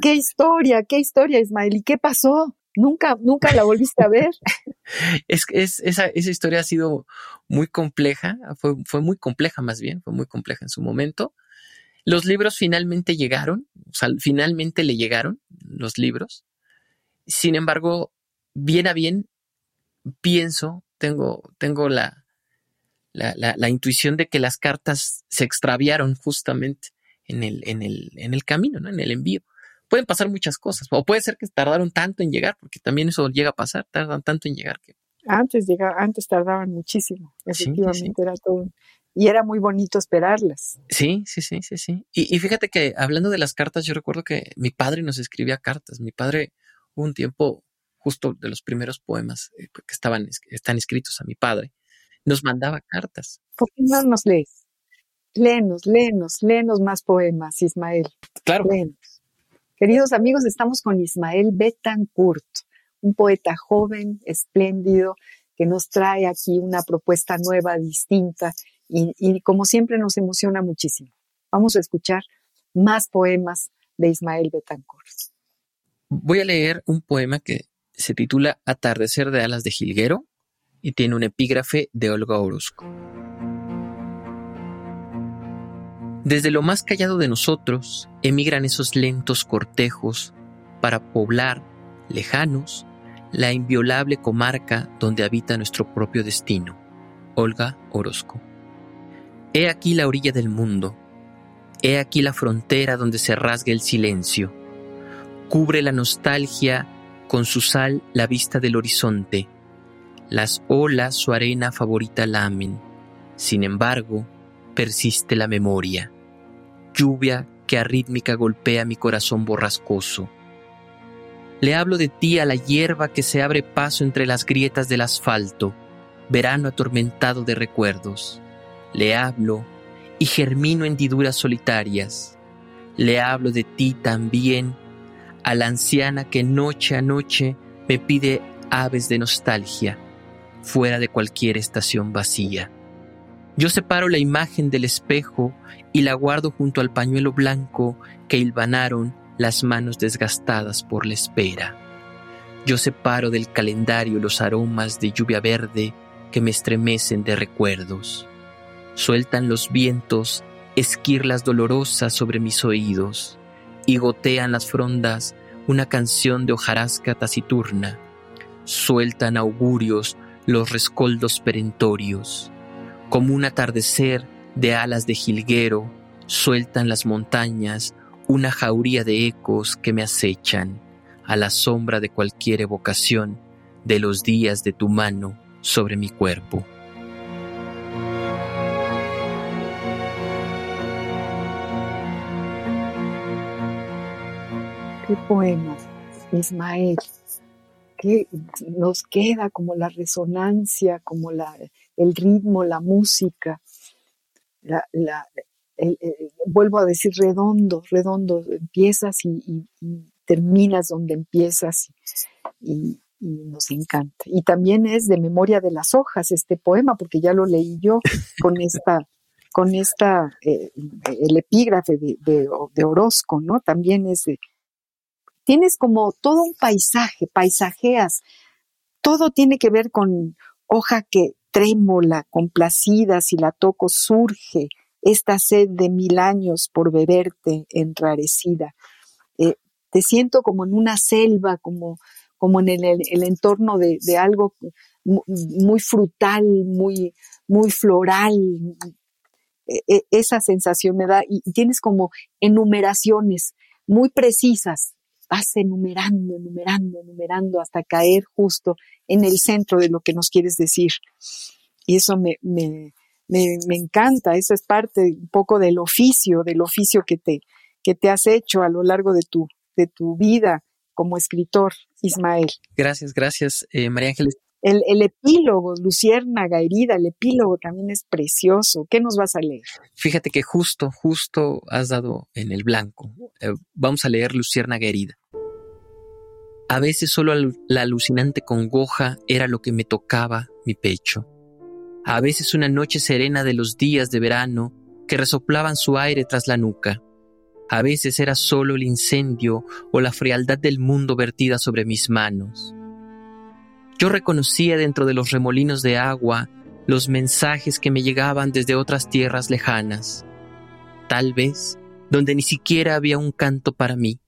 qué historia, qué historia, Ismael. ¿Y qué pasó? Nunca, nunca la volviste a ver. es, es esa, historia ha sido muy compleja, fue, muy compleja más bien, fue muy compleja en su momento. Los libros finalmente llegaron, o sea, finalmente le llegaron los libros. Sin embargo, bien a bien, pienso, tengo, tengo la, la, intuición de que las cartas se extraviaron justamente en el, en el, en el camino, ¿no? en el envío. Pueden pasar muchas cosas, o puede ser que tardaron tanto en llegar, porque también eso llega a pasar, tardan tanto en llegar que. Antes llega, antes tardaban muchísimo, efectivamente era todo. Y era muy bonito esperarlas. Sí, sí, sí, sí, sí. Y, y, fíjate que hablando de las cartas, yo recuerdo que mi padre nos escribía cartas. Mi padre hubo un tiempo, justo de los primeros poemas eh, que estaban, están escritos a mi padre, nos mandaba cartas. ¿Por qué no nos lees? Léenos, léenos, léenos más poemas, Ismael. Claro. Queridos amigos, estamos con Ismael Betancourt, un poeta joven, espléndido, que nos trae aquí una propuesta nueva, distinta, y, como siempre nos emociona muchísimo. Vamos a escuchar más poemas de Ismael Betancourt. Voy a leer un poema que se titula Atardecer de alas de jilguero y tiene un epígrafe de Olga Orozco. Desde lo más callado de nosotros emigran esos lentos cortejos para poblar, lejanos, la inviolable comarca donde habita nuestro propio destino. Olga Orozco. He aquí la orilla del mundo. He aquí la frontera donde se rasga el silencio. Cubre la nostalgia con su sal la vista del horizonte las olas su arena favorita lamen. Sin embargo, persiste la memoria. Lluvia que arrítmica golpea mi corazón borrascoso. Le hablo de ti a la hierba que se abre paso entre las grietas del asfalto, verano atormentado de recuerdos. Le hablo y germino hendiduras solitarias. Le hablo de ti también a la anciana que noche a noche me pide aves de nostalgia fuera de cualquier estación vacía. Yo separo la imagen del espejo y la guardo junto al pañuelo blanco que hilvanaron las manos desgastadas por la espera. Yo separo del calendario los aromas de lluvia verde que me estremecen de recuerdos. Sueltan los vientos esquirlas dolorosas sobre mis oídos y gotean las frondas una canción de hojarasca taciturna. Sueltan augurios los rescoldos perentorios. Como un atardecer de alas de jilguero, sueltan las montañas una jauría de ecos que me acechan a la sombra de cualquier evocación de los días de tu mano sobre mi cuerpo. Qué poemas, Ismael que nos queda como la resonancia, como la, el ritmo, la música. La, vuelvo a decir redondo, redondo, empiezas y, terminas donde empiezas y, nos encanta. Y también es de memoria de las hojas este poema, porque ya lo leí yo con esta, con esta, eh, el epígrafe de, de, de Orozco, ¿no? También es de, tienes como todo un paisaje, paisajeas, todo tiene que ver con hoja que trémola, complacida, si la toco surge esta sed de mil años por beberte enrarecida. Eh, te siento como en una selva, como, como en el, entorno de, algo muy frutal, muy, muy floral. E, e, esa sensación me da, y tienes como enumeraciones muy precisas vas enumerando, enumerando, enumerando hasta caer justo en el centro de lo que nos quieres decir. Y eso me, me, me, encanta, eso es parte un poco del oficio, del oficio que te, que te has hecho a lo largo de tu, de tu vida como escritor, Ismael. Gracias, gracias, eh, María Ángeles. El, epílogo, Luciérnaga herida, el epílogo también es precioso. ¿Qué nos vas a leer? Fíjate que justo, justo has dado en el blanco. Eh, vamos a leer Luciérnaga herida. A veces solo la alucinante congoja era lo que me tocaba mi pecho. A veces una noche serena de los días de verano que resoplaban su aire tras la nuca. A veces era solo el incendio o la frialdad del mundo vertida sobre mis manos. Yo reconocía dentro de los remolinos de agua los mensajes que me llegaban desde otras tierras lejanas, tal vez donde ni siquiera había un canto para mí.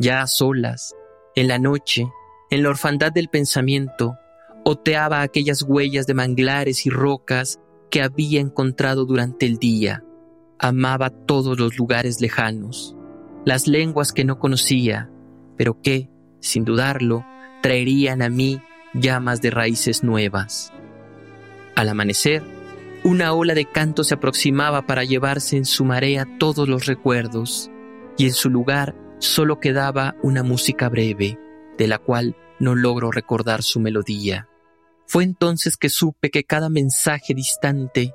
Ya a solas, en la noche, en la orfandad del pensamiento, oteaba aquellas huellas de manglares y rocas que había encontrado durante el día. Amaba todos los lugares lejanos, las lenguas que no conocía, pero que, sin dudarlo, traerían a mí llamas de raíces nuevas. Al amanecer, una ola de canto se aproximaba para llevarse en su marea todos los recuerdos, y en su lugar solo quedaba una música breve, de la cual no logro recordar su melodía. Fue entonces que supe que cada mensaje distante,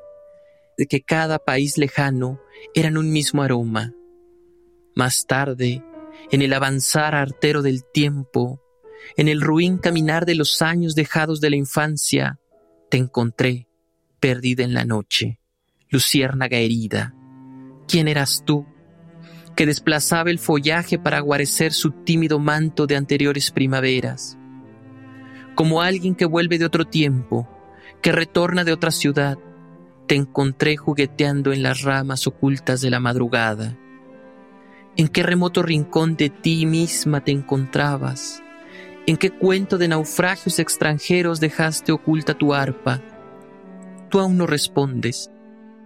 que cada país lejano eran un mismo aroma. Más tarde, en el avanzar artero del tiempo, en el ruin caminar de los años dejados de la infancia, te encontré, perdida en la noche, luciérnaga herida. ¿Quién eras tú? que desplazaba el follaje para guarecer su tímido manto de anteriores primaveras. Como alguien que vuelve de otro tiempo, que retorna de otra ciudad, te encontré jugueteando en las ramas ocultas de la madrugada. ¿En qué remoto rincón de ti misma te encontrabas? ¿En qué cuento de naufragios extranjeros dejaste oculta tu arpa? Tú aún no respondes,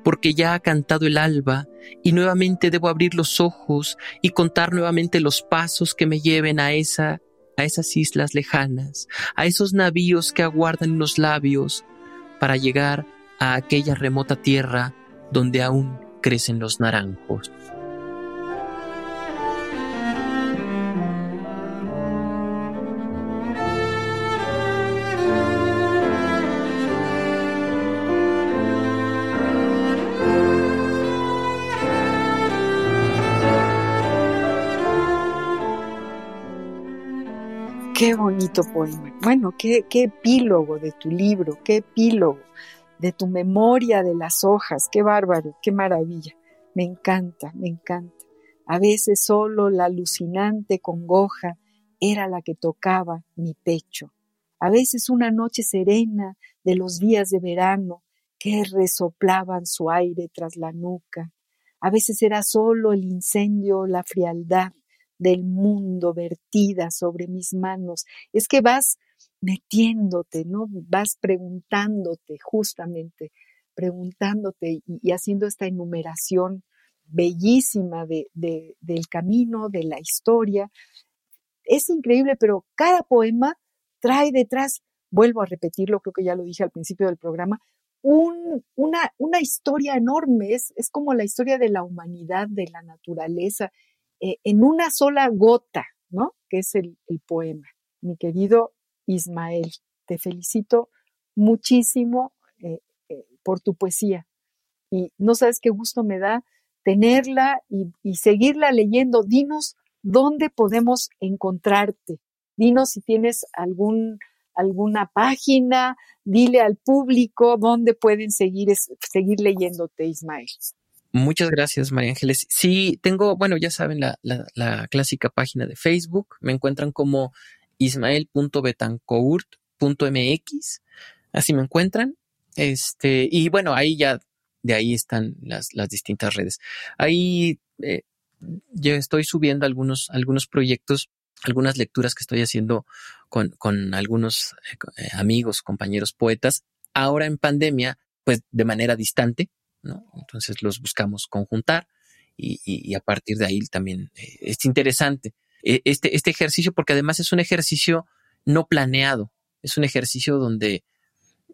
porque ya ha cantado el alba y nuevamente debo abrir los ojos y contar nuevamente los pasos que me lleven a esa a esas islas lejanas, a esos navíos que aguardan en los labios para llegar a aquella remota tierra donde aún crecen los naranjos. Qué bonito poema. Bueno, qué, qué epílogo de tu libro, qué epílogo de tu memoria de las hojas. Qué bárbaro, qué maravilla. Me encanta, me encanta. A veces solo la alucinante congoja era la que tocaba mi pecho. A veces una noche serena de los días de verano que resoplaban su aire tras la nuca. A veces era solo el incendio, la frialdad del mundo vertida sobre mis manos. Es que vas metiéndote, ¿no? Vas preguntándote justamente, preguntándote y, haciendo esta enumeración bellísima de, del camino, de la historia. Es increíble, pero cada poema trae detrás, vuelvo a repetirlo, creo que ya lo dije al principio del programa, una, una, historia enorme, es, es como la historia de la humanidad, de la naturaleza, eh, en una sola gota, ¿no? Que es el, poema. Mi querido Ismael, te felicito muchísimo eh, eh, por tu poesía. Y no sabes qué gusto me da tenerla y, seguirla leyendo. Dinos dónde podemos encontrarte. Dinos si tienes algún, alguna página, dile al público dónde pueden seguir, seguir leyéndote, Ismael. Muchas gracias, María Ángeles. Sí, tengo, bueno, ya saben, la, la, clásica página de Facebook. Me encuentran como ismael.betancourt.mx. Así me encuentran. Este, y bueno, ahí ya, de ahí están las, las distintas redes. Ahí eh, yo estoy subiendo algunos, algunos proyectos, algunas lecturas que estoy haciendo con, con algunos eh, amigos, compañeros poetas. Ahora en pandemia, pues de manera distante, entonces los buscamos conjuntar y, a partir de ahí también eh, es interesante eh, este, este ejercicio porque además es un ejercicio no planeado, es un ejercicio donde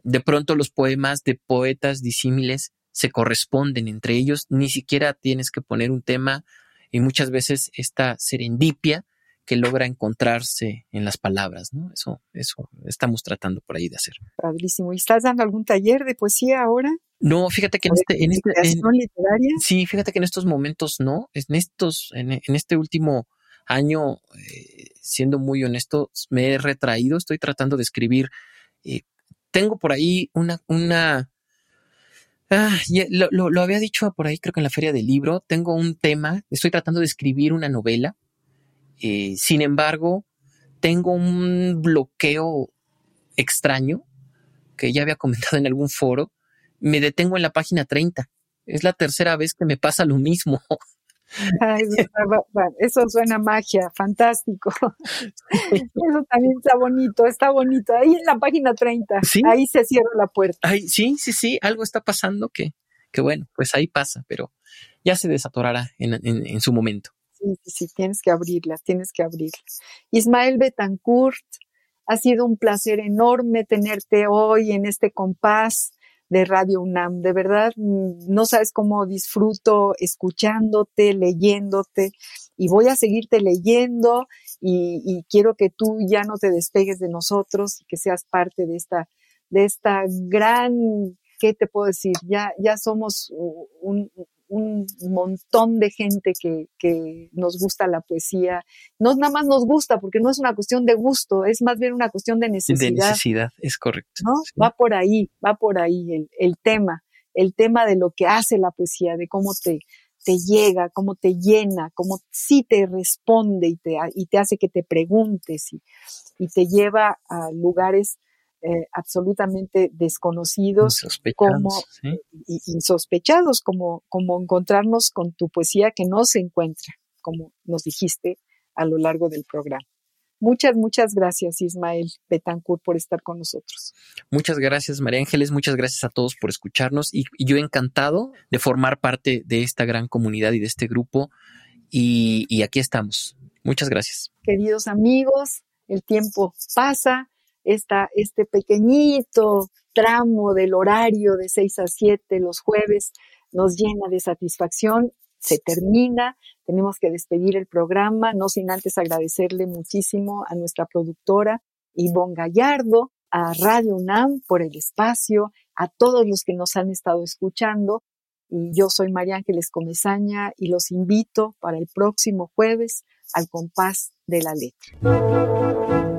de pronto los poemas de poetas disímiles se corresponden entre ellos, ni siquiera tienes que poner un tema y muchas veces esta serendipia que logra encontrarse en las palabras, ¿no? Eso, eso estamos tratando por ahí de hacer. Padrísimo. ¿Y estás dando algún taller de poesía ahora? No, fíjate que en este, en este literaria? sí, fíjate que en estos momentos no, en estos, en, en este último año, eh, siendo muy honesto, me he retraído, estoy tratando de escribir. Eh, tengo por ahí una, una, ah, lo, lo, había dicho por ahí, creo que en la feria del libro, tengo un tema, estoy tratando de escribir una novela eh, sin embargo, tengo un bloqueo extraño que ya había comentado en algún foro. Me detengo en la página 30. Es la tercera vez que me pasa lo mismo. eso suena magia, fantástico. Eso también está bonito, está bonito. Ahí en la página 30, ahí se cierra la puerta. sí, sí, sí, algo está pasando que, que bueno, pues ahí pasa, pero ya se desatorará en su momento sí, sí, tienes que abrirla, tienes que abrirla. Ismael Betancourt, ha sido un placer enorme tenerte hoy en este compás de Radio UNAM. De verdad, mm, no sabes cómo disfruto escuchándote, leyéndote y voy a seguirte leyendo y, y, quiero que tú ya no te despegues de nosotros y que seas parte de esta, de esta gran, ¿qué te puedo decir? Ya, ya somos un, un montón de gente que, que, nos gusta la poesía. No nada más nos gusta, porque no es una cuestión de gusto, es más bien una cuestión de necesidad. De necesidad, es correcto. ¿no? Va por ahí, va por ahí el, el, tema, el tema de lo que hace la poesía, de cómo te, te llega, cómo te llena, cómo sí te responde y te, y te hace que te preguntes y, y te lleva a lugares eh, absolutamente desconocidos como insospechados, como, como encontrarnos con tu poesía que no se encuentra, como nos dijiste a lo largo del programa. Muchas, muchas gracias, Ismael Betancourt, por estar con nosotros. Muchas gracias, María Ángeles. Muchas gracias a todos por escucharnos y, yo encantado de formar parte de esta gran comunidad y de este grupo. Y, y aquí estamos. Muchas gracias. Queridos amigos, el tiempo pasa esta, este pequeñito tramo del horario de 6 a 7 los jueves nos llena de satisfacción. Se termina, tenemos que despedir el programa, no sin antes agradecerle muchísimo a nuestra productora Ivonne Gallardo, a Radio UNAM por el espacio, a todos los que nos han estado escuchando. Y yo soy María Ángeles Comezaña y los invito para el próximo jueves al compás de la letra.